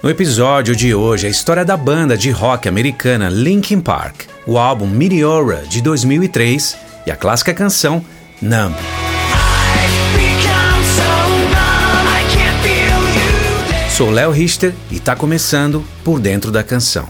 No episódio de hoje, a história da banda de rock americana Linkin Park, o álbum Meteora de 2003 e a clássica canção Numb. Sou Léo Richter e está começando por dentro da canção.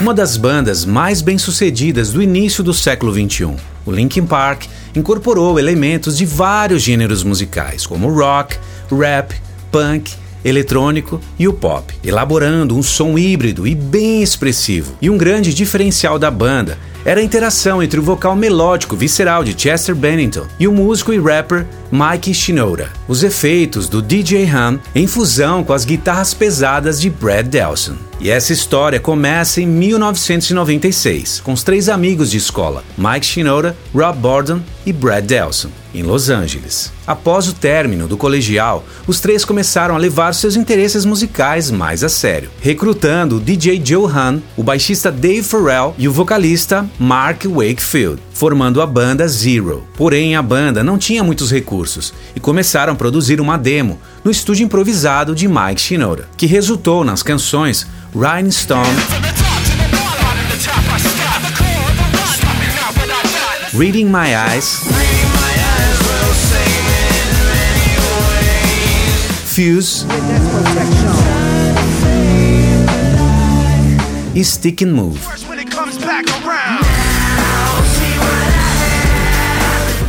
Uma das bandas mais bem-sucedidas do início do século XXI, o Linkin Park incorporou elementos de vários gêneros musicais, como rock, rap, punk, eletrônico e o pop, elaborando um som híbrido e bem expressivo. E um grande diferencial da banda era a interação entre o vocal melódico visceral de Chester Bennington e o músico e rapper Mike Shinoda. Os efeitos do DJ Han em fusão com as guitarras pesadas de Brad Delson. E essa história começa em 1996, com os três amigos de escola, Mike Shinoda, Rob Borden e Brad Delson em Los Angeles. Após o término do colegial, os três começaram a levar seus interesses musicais mais a sério, recrutando o DJ Joe Hahn, o baixista Dave Farrell e o vocalista Mark Wakefield, formando a banda Zero. Porém, a banda não tinha muitos recursos e começaram a produzir uma demo no estúdio improvisado de Mike Shinoda, que resultou nas canções Rhinestone, Reading My Eyes Fuse e Stick and Move.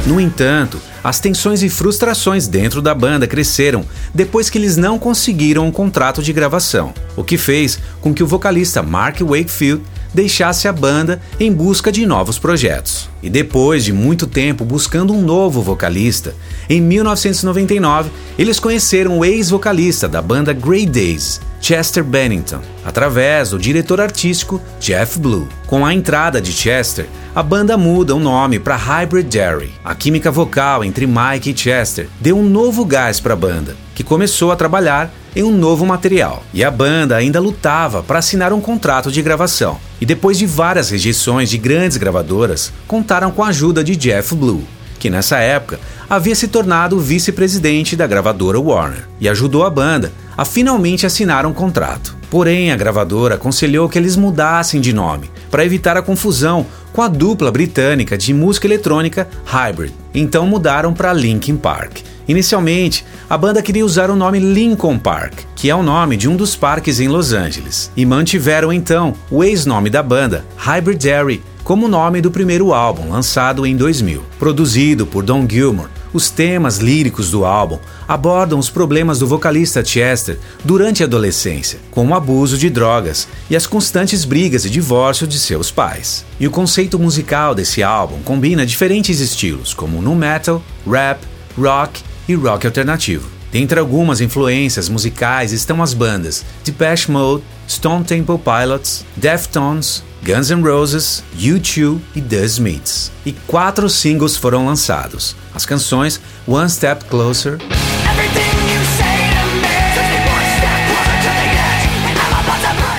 No entanto, as tensões e frustrações dentro da banda cresceram depois que eles não conseguiram um contrato de gravação, o que fez com que o vocalista Mark Wakefield deixasse a banda em busca de novos projetos. E depois de muito tempo buscando um novo vocalista, em 1999 eles conheceram o ex-vocalista da banda Grey Days, Chester Bennington, através do diretor artístico Jeff Blue. Com a entrada de Chester, a banda muda o nome para Hybrid Dairy. A química vocal entre Mike e Chester deu um novo gás para a banda, que começou a trabalhar em um novo material. E a banda ainda lutava para assinar um contrato de gravação. E depois de várias rejeições de grandes gravadoras, contaram com a ajuda de Jeff Blue, que nessa época havia se tornado vice-presidente da gravadora Warner e ajudou a banda a finalmente assinar um contrato. Porém, a gravadora aconselhou que eles mudassem de nome para evitar a confusão com a dupla britânica de música eletrônica Hybrid. Então mudaram para Linkin Park. Inicialmente, a banda queria usar o nome Lincoln Park, que é o nome de um dos parques em Los Angeles, e mantiveram então o ex-nome da banda, Hybrid Dairy, como nome do primeiro álbum, lançado em 2000. Produzido por Don Gilmore, os temas líricos do álbum abordam os problemas do vocalista Chester durante a adolescência, com o abuso de drogas e as constantes brigas e divórcio de seus pais. E o conceito musical desse álbum combina diferentes estilos, como nu metal, rap, rock e rock alternativo. Dentre algumas influências musicais estão as bandas Depeche Mode, Stone Temple Pilots, Deftones, Guns N' Roses, U2 e The Smiths. E quatro singles foram lançados. As canções One Step Closer,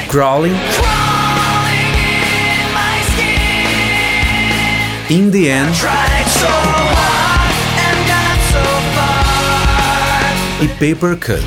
Crawling, In the End e Paper Cut,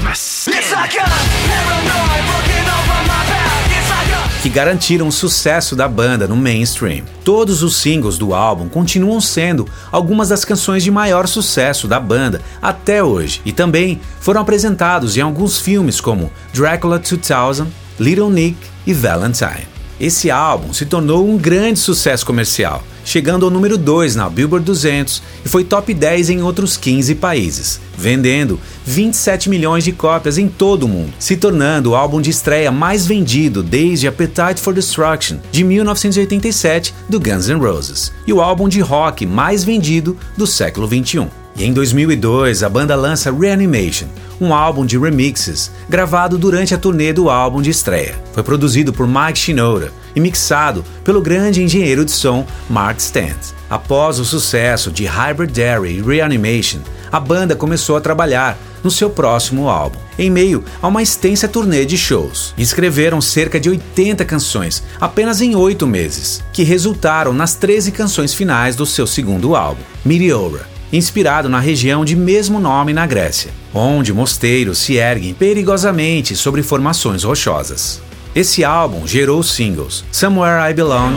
que garantiram o sucesso da banda no mainstream. Todos os singles do álbum continuam sendo algumas das canções de maior sucesso da banda até hoje e também foram apresentados em alguns filmes como Dracula 2000, Little Nick e Valentine. Esse álbum se tornou um grande sucesso comercial chegando ao número 2 na Billboard 200 e foi top 10 em outros 15 países, vendendo 27 milhões de cópias em todo o mundo, se tornando o álbum de estreia mais vendido desde Appetite for Destruction de 1987 do Guns N' Roses e o álbum de rock mais vendido do século 21. E em 2002, a banda lança Reanimation, um álbum de remixes gravado durante a turnê do álbum de estreia. Foi produzido por Mike Shinoda e mixado pelo grande engenheiro de som Mark Stant. Após o sucesso de Hybrid Dairy e Reanimation, a banda começou a trabalhar no seu próximo álbum, em meio a uma extensa turnê de shows. Escreveram cerca de 80 canções apenas em oito meses, que resultaram nas 13 canções finais do seu segundo álbum, Meteora, inspirado na região de mesmo nome na Grécia. onde mosteiros se erguem perigosamente sobre formações rochosas. Esse álbum gerou os singles Somewhere I Belong,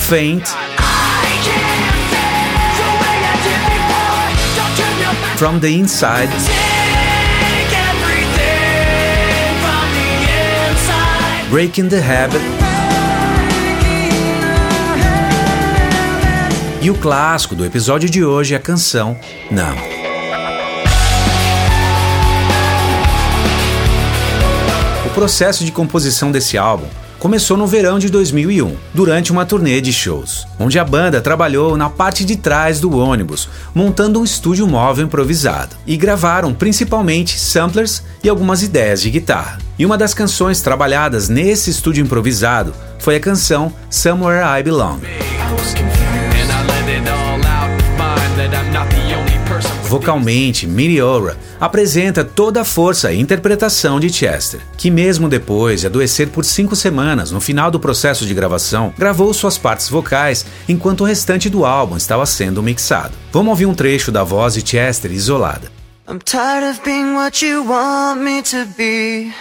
Faint, From the Inside. Breaking the Habit e o clássico do episódio de hoje, a canção Não. O processo de composição desse álbum começou no verão de 2001, durante uma turnê de shows, onde a banda trabalhou na parte de trás do ônibus, montando um estúdio móvel improvisado, e gravaram principalmente samplers e algumas ideias de guitarra. E uma das canções trabalhadas nesse estúdio improvisado foi a canção Somewhere I Belong. Vocalmente, Meteora apresenta toda a força e interpretação de Chester, que mesmo depois de adoecer por cinco semanas no final do processo de gravação, gravou suas partes vocais enquanto o restante do álbum estava sendo mixado. Vamos ouvir um trecho da voz de Chester isolada. I'm tired of being what you want me to be.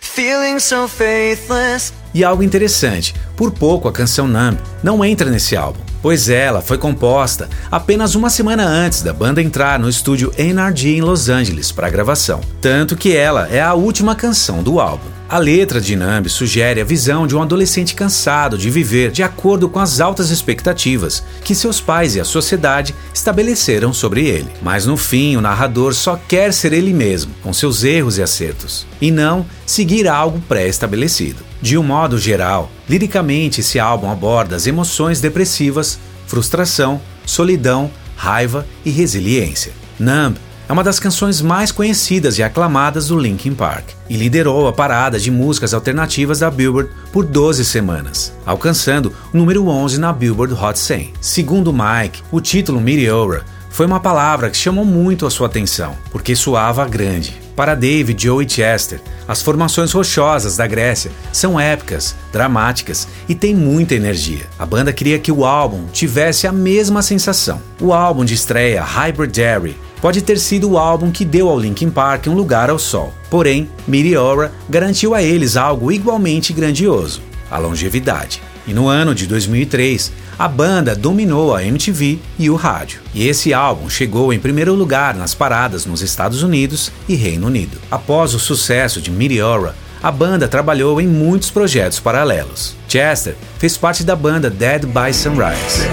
Feeling so faithless. E algo interessante, por pouco a canção Numb não entra nesse álbum pois ela foi composta apenas uma semana antes da banda entrar no estúdio NRG em Los Angeles para gravação, tanto que ela é a última canção do álbum. A letra de Nambi sugere a visão de um adolescente cansado de viver de acordo com as altas expectativas que seus pais e a sociedade estabeleceram sobre ele. Mas no fim, o narrador só quer ser ele mesmo, com seus erros e acertos, e não seguir algo pré-estabelecido. De um modo geral, liricamente esse álbum aborda as emoções depressivas, frustração, solidão, raiva e resiliência. Numb é uma das canções mais conhecidas e aclamadas do Linkin Park e liderou a parada de músicas alternativas da Billboard por 12 semanas, alcançando o número 11 na Billboard Hot 100. Segundo Mike, o título Meteora foi uma palavra que chamou muito a sua atenção, porque soava grande. Para David, e Chester, as formações rochosas da Grécia são épicas, dramáticas e têm muita energia. A banda queria que o álbum tivesse a mesma sensação. O álbum de estreia, Hybrid Dairy, pode ter sido o álbum que deu ao Linkin Park um lugar ao sol. Porém, Meteora garantiu a eles algo igualmente grandioso: a longevidade. E no ano de 2003, a banda dominou a MTV e o rádio. E esse álbum chegou em primeiro lugar nas paradas nos Estados Unidos e Reino Unido. Após o sucesso de Meteora, a banda trabalhou em muitos projetos paralelos. Chester fez parte da banda Dead by Sunrise.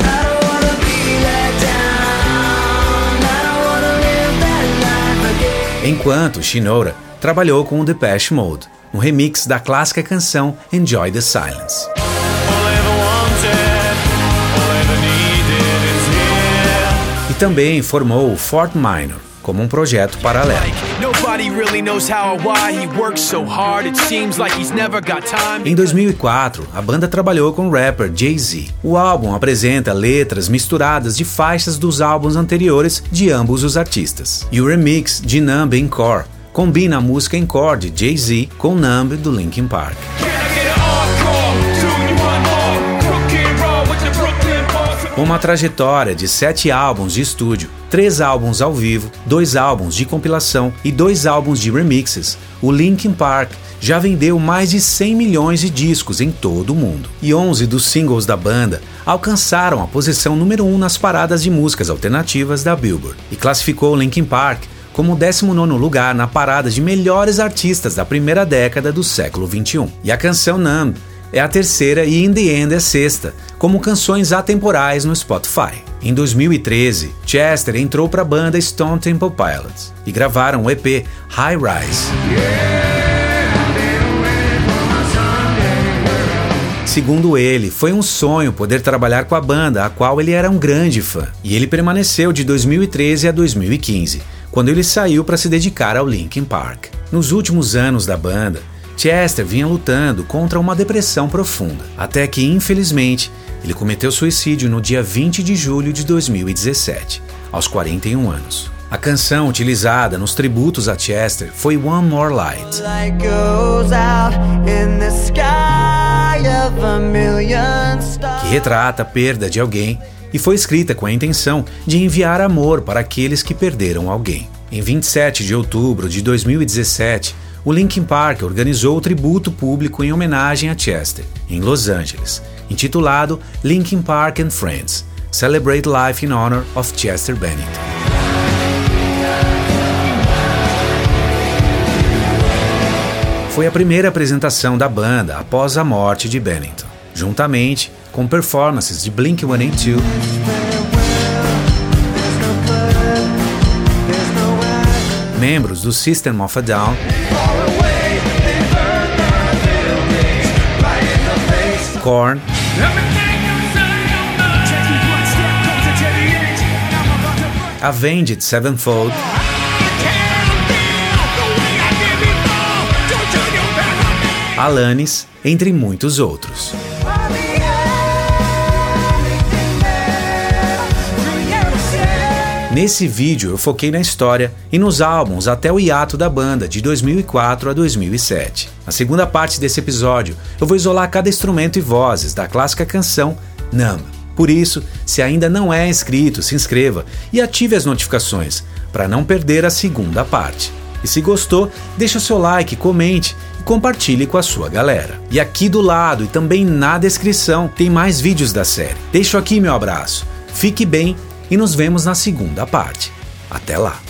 enquanto Shinoda trabalhou com o Depeche Mode, um remix da clássica canção Enjoy the Silence. Também formou o Fort Minor, como um projeto paralelo. Em 2004, a banda trabalhou com o rapper Jay-Z. O álbum apresenta letras misturadas de faixas dos álbuns anteriores de ambos os artistas. E o remix de Numb Encore combina a música Encore de Jay-Z com Numb do Linkin Park. Uma trajetória de sete álbuns de estúdio, três álbuns ao vivo, dois álbuns de compilação e dois álbuns de remixes, o Linkin Park já vendeu mais de 100 milhões de discos em todo o mundo. E 11 dos singles da banda alcançaram a posição número 1 nas paradas de músicas alternativas da Billboard e classificou o Linkin Park como o 19 lugar na parada de melhores artistas da primeira década do século 21. E a canção Numb é a terceira e In The End é sexta, como canções atemporais no Spotify. Em 2013, Chester entrou para a banda Stone Temple Pilots e gravaram o EP High Rise. Segundo ele, foi um sonho poder trabalhar com a banda, a qual ele era um grande fã, e ele permaneceu de 2013 a 2015, quando ele saiu para se dedicar ao Linkin Park. Nos últimos anos da banda, Chester vinha lutando contra uma depressão profunda, até que, infelizmente, ele cometeu suicídio no dia 20 de julho de 2017, aos 41 anos. A canção utilizada nos tributos a Chester foi One More Light. Que retrata a perda de alguém e foi escrita com a intenção de enviar amor para aqueles que perderam alguém. Em 27 de outubro de 2017, o Linkin Park organizou o tributo público em homenagem a Chester, em Los Angeles, intitulado Linkin Park and Friends Celebrate Life in Honor of Chester Bennington. Foi a primeira apresentação da banda após a morte de Bennington, juntamente com performances de Blink-182, membros do System of a Down. Korn. Avenged Sevenfold. Alanis, entre muitos outros. Nesse vídeo eu foquei na história e nos álbuns até o hiato da banda de 2004 a 2007. Na segunda parte desse episódio eu vou isolar cada instrumento e vozes da clássica canção Numb. Por isso, se ainda não é inscrito, se inscreva e ative as notificações para não perder a segunda parte. E se gostou, deixe o seu like, comente e compartilhe com a sua galera. E aqui do lado e também na descrição tem mais vídeos da série. Deixo aqui meu abraço. Fique bem e nos vemos na segunda parte. Até lá!